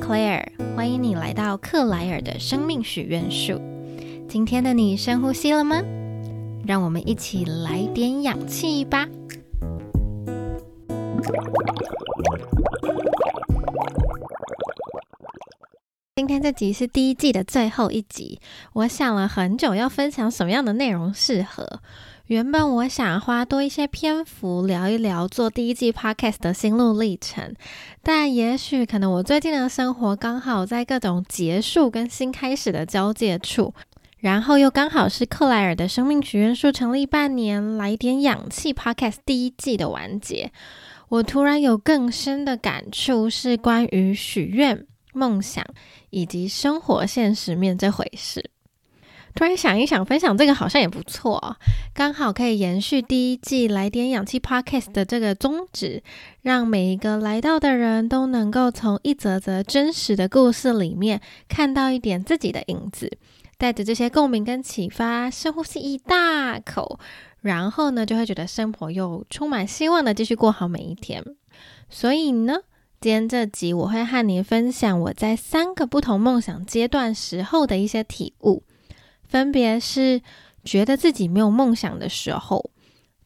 Claire，欢迎你来到克莱尔的生命许愿树。今天的你深呼吸了吗？让我们一起来点氧气吧。今天这集是第一季的最后一集，我想了很久要分享什么样的内容适合。原本我想花多一些篇幅聊一聊做第一季 podcast 的心路历程，但也许可能我最近的生活刚好在各种结束跟新开始的交界处，然后又刚好是克莱尔的生命许愿树成立半年，来点氧气 podcast 第一季的完结，我突然有更深的感触，是关于许愿、梦想以及生活现实面这回事。突然想一想，分享这个好像也不错，刚好可以延续第一季来点氧气 podcast 的这个宗旨，让每一个来到的人都能够从一则则真实的故事里面看到一点自己的影子，带着这些共鸣跟启发，深呼吸一大口，然后呢，就会觉得生活又充满希望的继续过好每一天。所以呢，今天这集我会和你分享我在三个不同梦想阶段时候的一些体悟。分别是觉得自己没有梦想的时候，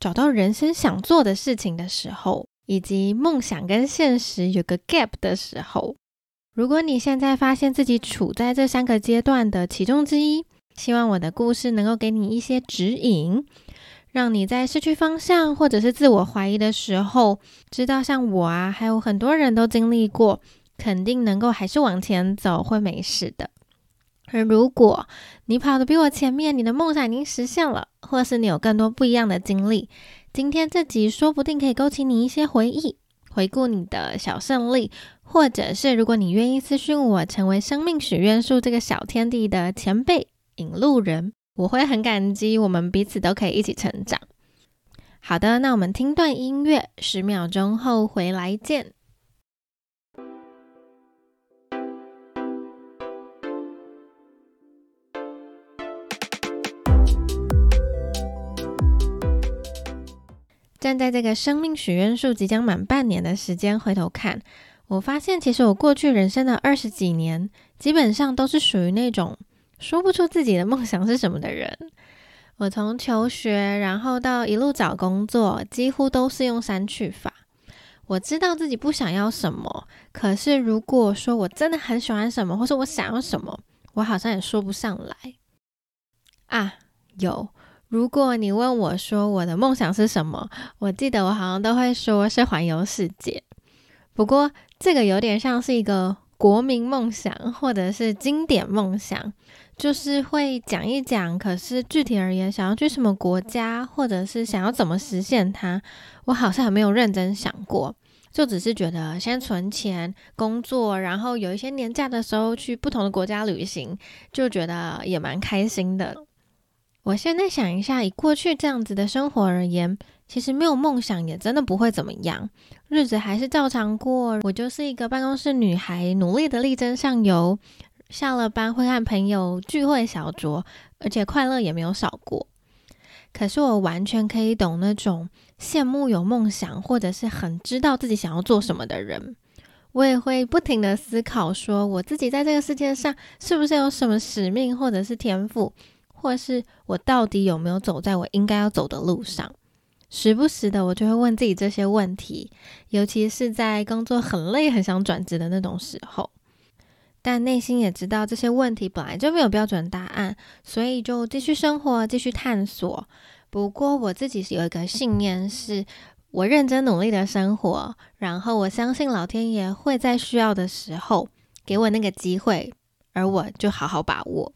找到人生想做的事情的时候，以及梦想跟现实有个 gap 的时候。如果你现在发现自己处在这三个阶段的其中之一，希望我的故事能够给你一些指引，让你在失去方向或者是自我怀疑的时候，知道像我啊，还有很多人都经历过，肯定能够还是往前走，会没事的。而如果你跑得比我前面，你的梦想已经实现了，或是你有更多不一样的经历，今天这集说不定可以勾起你一些回忆，回顾你的小胜利，或者是如果你愿意私讯我，成为生命许愿树这个小天地的前辈引路人，我会很感激，我们彼此都可以一起成长。好的，那我们听段音乐，十秒钟后回来见。站在这个生命许愿树即将满半年的时间回头看，我发现其实我过去人生的二十几年，基本上都是属于那种说不出自己的梦想是什么的人。我从求学，然后到一路找工作，几乎都是用删去法。我知道自己不想要什么，可是如果说我真的很喜欢什么，或是我想要什么，我好像也说不上来。啊，有。如果你问我说我的梦想是什么，我记得我好像都会说是环游世界。不过这个有点像是一个国民梦想，或者是经典梦想，就是会讲一讲。可是具体而言，想要去什么国家，或者是想要怎么实现它，我好像还没有认真想过。就只是觉得先存钱、工作，然后有一些年假的时候去不同的国家旅行，就觉得也蛮开心的。我现在想一下，以过去这样子的生活而言，其实没有梦想也真的不会怎么样，日子还是照常过。我就是一个办公室女孩，努力的力争上游，下了班会和朋友聚会小酌，而且快乐也没有少过。可是我完全可以懂那种羡慕有梦想，或者是很知道自己想要做什么的人。我也会不停的思考，说我自己在这个世界上是不是有什么使命，或者是天赋。或是我到底有没有走在我应该要走的路上？时不时的，我就会问自己这些问题，尤其是在工作很累、很想转职的那种时候。但内心也知道这些问题本来就没有标准答案，所以就继续生活，继续探索。不过我自己是有一个信念，是我认真努力的生活，然后我相信老天爷会在需要的时候给我那个机会，而我就好好把握。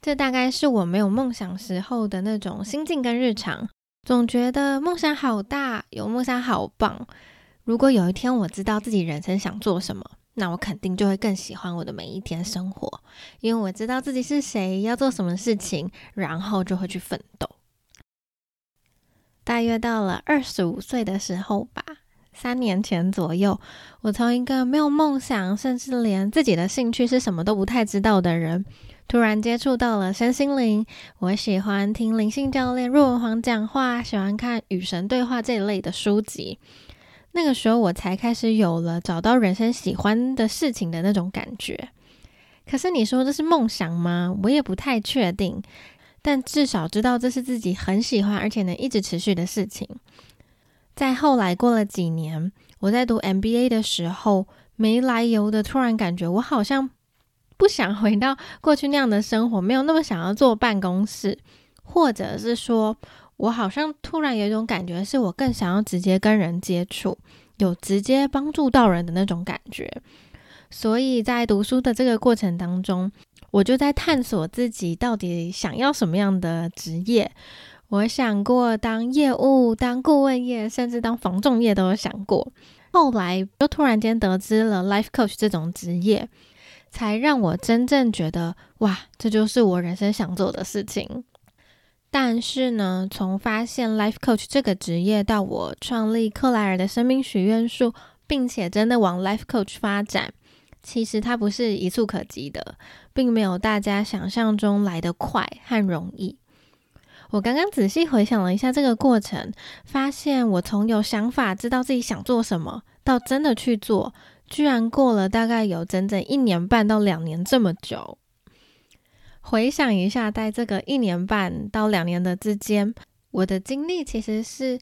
这大概是我没有梦想时候的那种心境跟日常，总觉得梦想好大，有梦想好棒。如果有一天我知道自己人生想做什么，那我肯定就会更喜欢我的每一天生活，因为我知道自己是谁，要做什么事情，然后就会去奋斗。大约到了二十五岁的时候吧，三年前左右，我从一个没有梦想，甚至连自己的兴趣是什么都不太知道的人。突然接触到了身心灵，我喜欢听灵性教练若文煌讲话，喜欢看与神对话这一类的书籍。那个时候我才开始有了找到人生喜欢的事情的那种感觉。可是你说这是梦想吗？我也不太确定。但至少知道这是自己很喜欢而且能一直持续的事情。在后来过了几年，我在读 MBA 的时候，没来由的突然感觉我好像不想回到过去那样的生活，没有那么想要坐办公室，或者是说。我好像突然有一种感觉，是我更想要直接跟人接触，有直接帮助到人的那种感觉。所以在读书的这个过程当中，我就在探索自己到底想要什么样的职业。我想过当业务、当顾问业，甚至当防重业都有想过。后来又突然间得知了 life coach 这种职业，才让我真正觉得，哇，这就是我人生想做的事情。但是呢，从发现 life coach 这个职业到我创立克莱尔的生命许愿树，并且真的往 life coach 发展，其实它不是一触可及的，并没有大家想象中来得快和容易。我刚刚仔细回想了一下这个过程，发现我从有想法知道自己想做什么，到真的去做，居然过了大概有整整一年半到两年这么久。回想一下，在这个一年半到两年的之间，我的经历其实是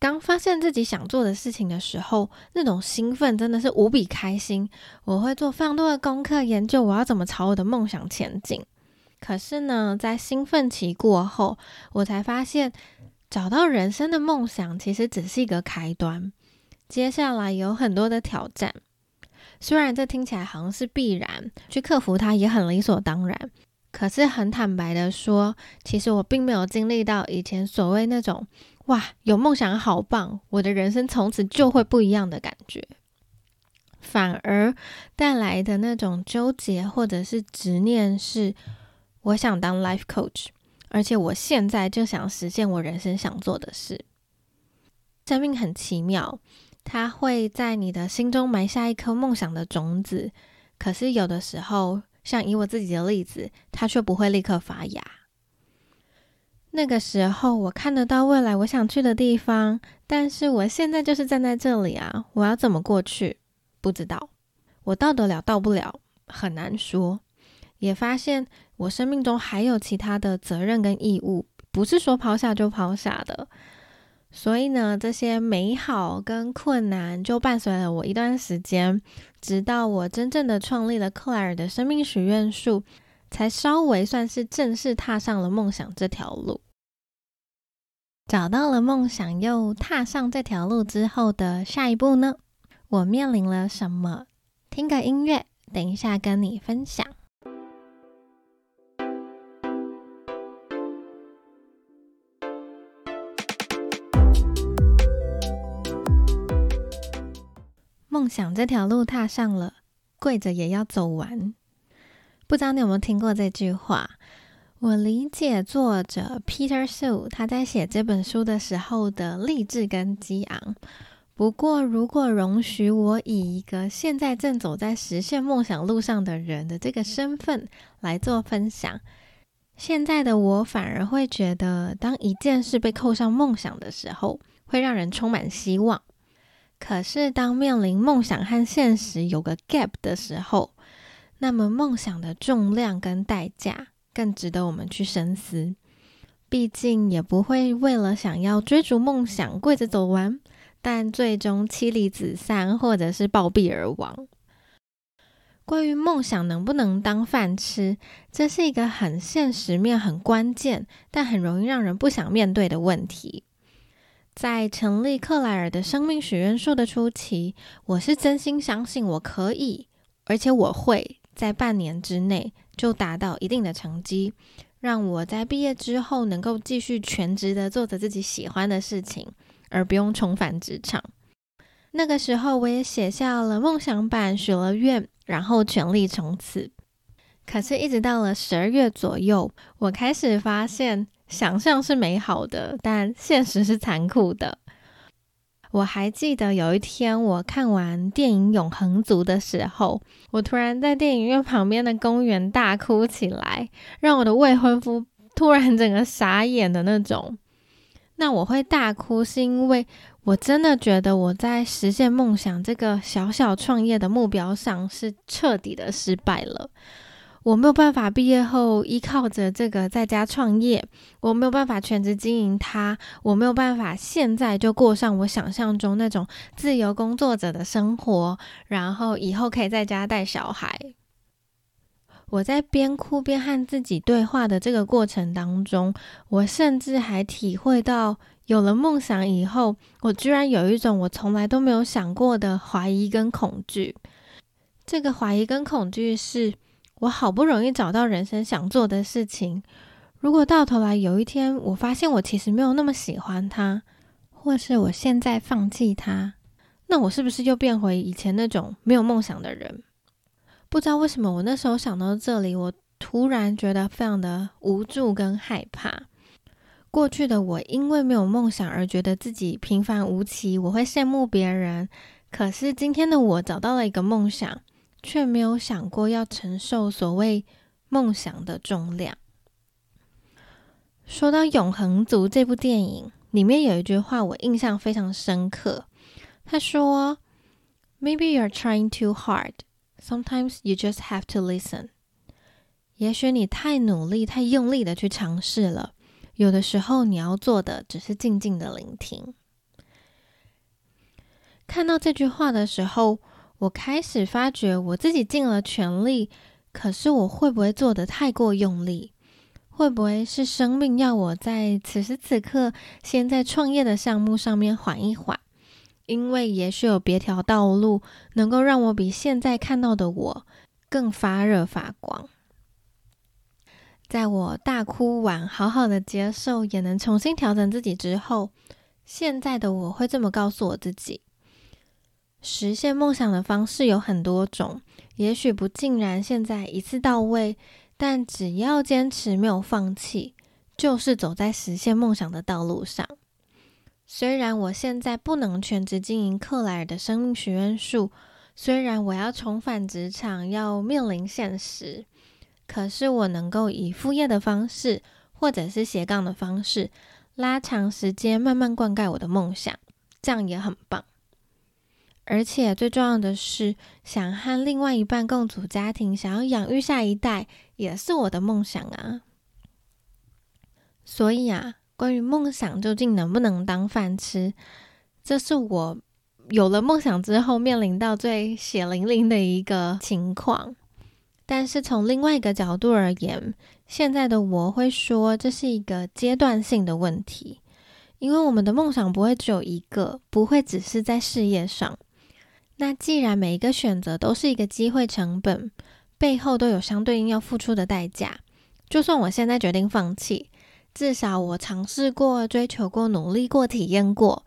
刚发现自己想做的事情的时候，那种兴奋真的是无比开心。我会做非常多的功课，研究我要怎么朝我的梦想前进。可是呢，在兴奋期过后，我才发现找到人生的梦想其实只是一个开端，接下来有很多的挑战。虽然这听起来好像是必然，去克服它也很理所当然。可是很坦白的说，其实我并没有经历到以前所谓那种“哇，有梦想好棒，我的人生从此就会不一样的感觉”，反而带来的那种纠结或者是执念是，我想当 life coach，而且我现在就想实现我人生想做的事。生命很奇妙，它会在你的心中埋下一颗梦想的种子，可是有的时候。像以我自己的例子，它却不会立刻发芽。那个时候，我看得到未来我想去的地方，但是我现在就是站在这里啊！我要怎么过去？不知道。我到得了，到不了，很难说。也发现我生命中还有其他的责任跟义务，不是说抛下就抛下的。所以呢，这些美好跟困难就伴随了我一段时间，直到我真正的创立了克莱尔的生命许愿树，才稍微算是正式踏上了梦想这条路。找到了梦想，又踏上这条路之后的下一步呢？我面临了什么？听个音乐，等一下跟你分享。梦想这条路踏上了，跪着也要走完。不知道你有没有听过这句话？我理解作者 Peter Sue 他在写这本书的时候的励志跟激昂。不过，如果容许我以一个现在正走在实现梦想路上的人的这个身份来做分享，现在的我反而会觉得，当一件事被扣上梦想的时候，会让人充满希望。可是，当面临梦想和现实有个 gap 的时候，那么梦想的重量跟代价更值得我们去深思。毕竟，也不会为了想要追逐梦想跪着走完，但最终妻离子散，或者是暴毙而亡。关于梦想能不能当饭吃，这是一个很现实面、很关键，但很容易让人不想面对的问题。在成立克莱尔的生命许愿树的初期，我是真心相信我可以，而且我会在半年之内就达到一定的成绩，让我在毕业之后能够继续全职的做着自己喜欢的事情，而不用重返职场。那个时候，我也写下了梦想版，许了愿，然后全力冲刺。可是，一直到了十二月左右，我开始发现。想象是美好的，但现实是残酷的。我还记得有一天，我看完电影《永恒族》的时候，我突然在电影院旁边的公园大哭起来，让我的未婚夫突然整个傻眼的那种。那我会大哭，是因为我真的觉得我在实现梦想这个小小创业的目标上是彻底的失败了。我没有办法毕业后依靠着这个在家创业，我没有办法全职经营它，我没有办法现在就过上我想象中那种自由工作者的生活，然后以后可以在家带小孩。我在边哭边和自己对话的这个过程当中，我甚至还体会到，有了梦想以后，我居然有一种我从来都没有想过的怀疑跟恐惧。这个怀疑跟恐惧是。我好不容易找到人生想做的事情，如果到头来有一天我发现我其实没有那么喜欢它，或是我现在放弃它，那我是不是又变回以前那种没有梦想的人？不知道为什么，我那时候想到这里，我突然觉得非常的无助跟害怕。过去的我因为没有梦想而觉得自己平凡无奇，我会羡慕别人。可是今天的我找到了一个梦想。却没有想过要承受所谓梦想的重量。说到《永恒族》这部电影，里面有一句话我印象非常深刻。他说：“Maybe you're trying too hard. Sometimes you just have to listen.” 也许你太努力、太用力的去尝试了，有的时候你要做的只是静静的聆听。看到这句话的时候。我开始发觉我自己尽了全力，可是我会不会做的太过用力？会不会是生命要我在此时此刻先在创业的项目上面缓一缓？因为也许有别条道路能够让我比现在看到的我更发热发光。在我大哭完，好好的接受，也能重新调整自己之后，现在的我会这么告诉我自己。实现梦想的方式有很多种，也许不尽然现在一次到位，但只要坚持没有放弃，就是走在实现梦想的道路上。虽然我现在不能全职经营克莱尔的生命许愿树，虽然我要重返职场，要面临现实，可是我能够以副业的方式，或者是斜杠的方式，拉长时间，慢慢灌溉我的梦想，这样也很棒。而且最重要的是，想和另外一半共组家庭，想要养育下一代，也是我的梦想啊。所以啊，关于梦想究竟能不能当饭吃，这是我有了梦想之后面临到最血淋淋的一个情况。但是从另外一个角度而言，现在的我会说，这是一个阶段性的问题，因为我们的梦想不会只有一个，不会只是在事业上。那既然每一个选择都是一个机会成本，背后都有相对应要付出的代价。就算我现在决定放弃，至少我尝试过、追求过、努力过、体验过。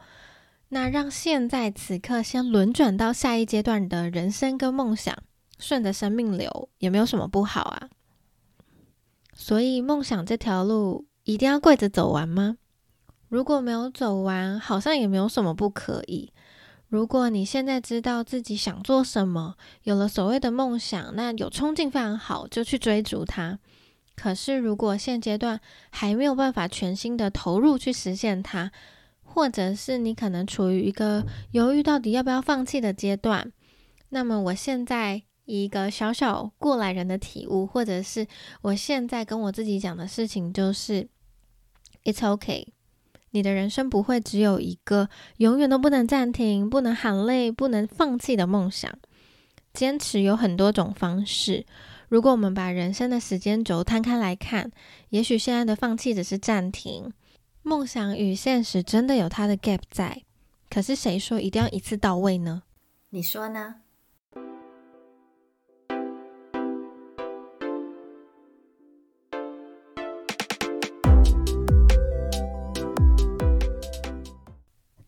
那让现在此刻先轮转到下一阶段的人生跟梦想，顺着生命流，也没有什么不好啊。所以梦想这条路一定要跪着走完吗？如果没有走完，好像也没有什么不可以。如果你现在知道自己想做什么，有了所谓的梦想，那有冲劲非常好，就去追逐它。可是，如果现阶段还没有办法全心的投入去实现它，或者是你可能处于一个犹豫到底要不要放弃的阶段，那么我现在一个小小过来人的体悟，或者是我现在跟我自己讲的事情，就是，It's okay。你的人生不会只有一个永远都不能暂停、不能喊累、不能放弃的梦想。坚持有很多种方式。如果我们把人生的时间轴摊开来看，也许现在的放弃只是暂停。梦想与现实真的有它的 gap 在，可是谁说一定要一次到位呢？你说呢？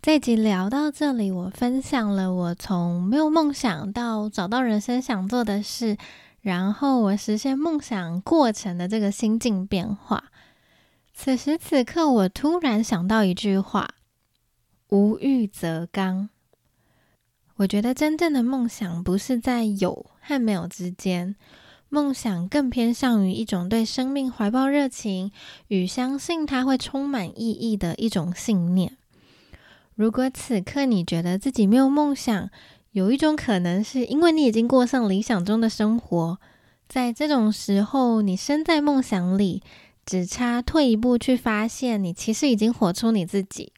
这集聊到这里，我分享了我从没有梦想到找到人生想做的事，然后我实现梦想过程的这个心境变化。此时此刻，我突然想到一句话：“无欲则刚。”我觉得真正的梦想不是在有和没有之间，梦想更偏向于一种对生命怀抱热情与相信它会充满意义的一种信念。如果此刻你觉得自己没有梦想，有一种可能是因为你已经过上理想中的生活。在这种时候，你身在梦想里，只差退一步去发现，你其实已经活出你自己。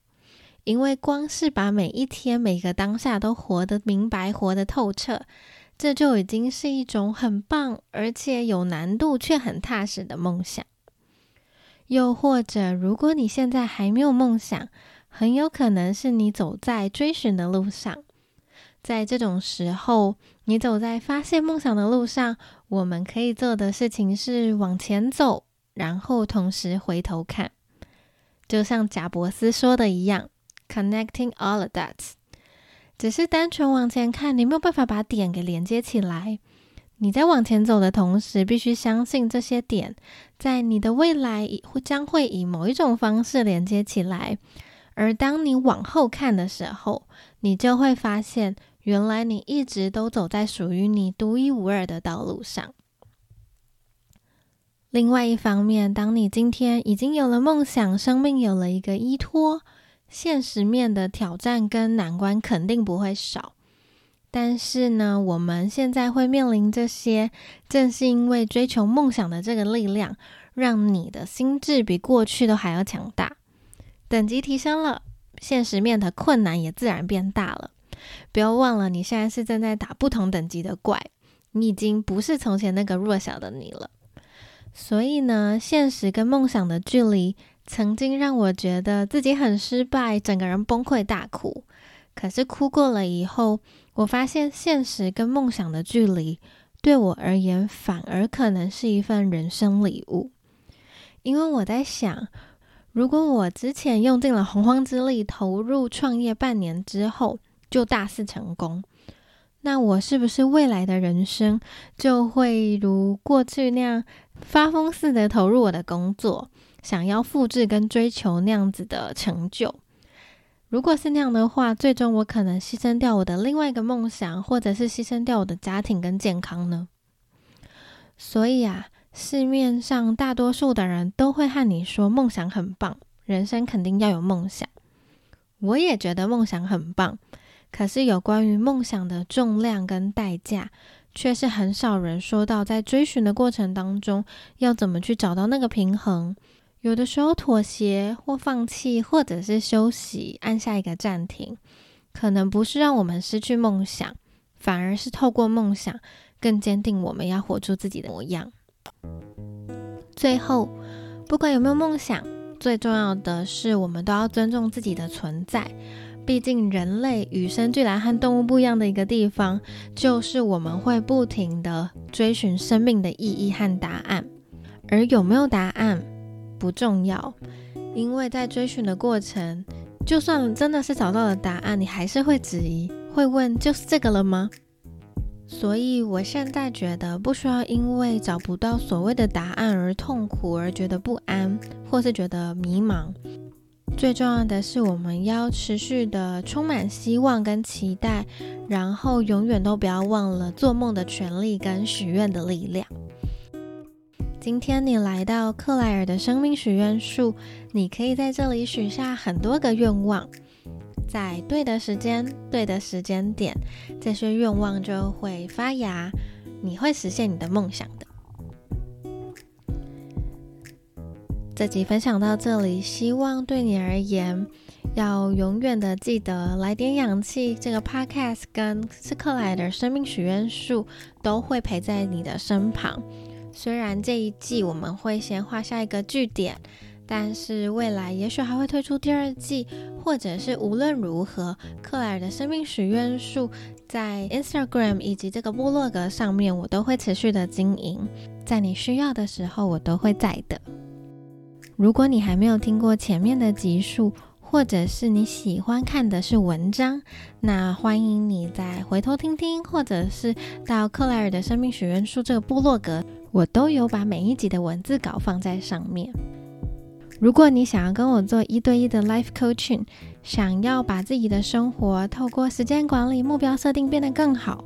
因为光是把每一天、每个当下都活得明白、活得透彻，这就已经是一种很棒，而且有难度却很踏实的梦想。又或者，如果你现在还没有梦想，很有可能是你走在追寻的路上。在这种时候，你走在发现梦想的路上，我们可以做的事情是往前走，然后同时回头看，就像贾伯斯说的一样，“connecting all the dots”。只是单纯往前看，你没有办法把点给连接起来。你在往前走的同时，必须相信这些点在你的未来会将会以某一种方式连接起来。而当你往后看的时候，你就会发现，原来你一直都走在属于你独一无二的道路上。另外一方面，当你今天已经有了梦想，生命有了一个依托，现实面的挑战跟难关肯定不会少。但是呢，我们现在会面临这些，正是因为追求梦想的这个力量，让你的心智比过去都还要强大。等级提升了，现实面的困难也自然变大了。不要忘了，你现在是正在打不同等级的怪，你已经不是从前那个弱小的你了。所以呢，现实跟梦想的距离，曾经让我觉得自己很失败，整个人崩溃大哭。可是哭过了以后，我发现现实跟梦想的距离，对我而言反而可能是一份人生礼物，因为我在想。如果我之前用尽了洪荒之力投入创业半年之后就大肆成功，那我是不是未来的人生就会如过去那样发疯似的投入我的工作，想要复制跟追求那样子的成就？如果是那样的话，最终我可能牺牲掉我的另外一个梦想，或者是牺牲掉我的家庭跟健康呢？所以啊。市面上大多数的人都会和你说梦想很棒，人生肯定要有梦想。我也觉得梦想很棒，可是有关于梦想的重量跟代价，却是很少人说到。在追寻的过程当中，要怎么去找到那个平衡？有的时候妥协或放弃，或者是休息，按下一个暂停，可能不是让我们失去梦想，反而是透过梦想更坚定我们要活出自己的模样。最后，不管有没有梦想，最重要的是我们都要尊重自己的存在。毕竟，人类与生俱来和动物不一样的一个地方，就是我们会不停的追寻生命的意义和答案。而有没有答案不重要，因为在追寻的过程，就算真的是找到了答案，你还是会质疑，会问：就是这个了吗？所以，我现在觉得不需要因为找不到所谓的答案而痛苦，而觉得不安，或是觉得迷茫。最重要的是，我们要持续的充满希望跟期待，然后永远都不要忘了做梦的权利跟许愿的力量。今天你来到克莱尔的生命许愿树，你可以在这里许下很多个愿望。在对的时间、对的时间点，这些愿望就会发芽，你会实现你的梦想的。这集分享到这里，希望对你而言，要永远的记得来点氧气。这个 podcast 跟斯克莱的生命许愿树都会陪在你的身旁。虽然这一季我们会先画下一个句点。但是未来也许还会推出第二季，或者是无论如何，克莱尔的生命许愿树在 Instagram 以及这个部落格上面，我都会持续的经营，在你需要的时候，我都会在的。如果你还没有听过前面的集数，或者是你喜欢看的是文章，那欢迎你再回头听听，或者是到克莱尔的生命许愿树这个部落格，我都有把每一集的文字稿放在上面。如果你想要跟我做一对一的 life coaching，想要把自己的生活透过时间管理、目标设定变得更好，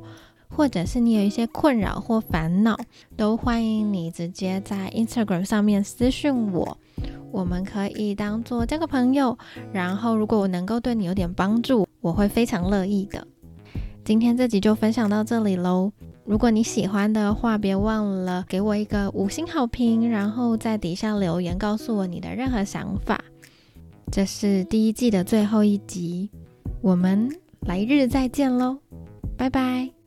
或者是你有一些困扰或烦恼，都欢迎你直接在 Instagram 上面私信我，我们可以当做交个朋友。然后，如果我能够对你有点帮助，我会非常乐意的。今天这集就分享到这里喽。如果你喜欢的话，别忘了给我一个五星好评，然后在底下留言告诉我你的任何想法。这是第一季的最后一集，我们来日再见喽，拜拜。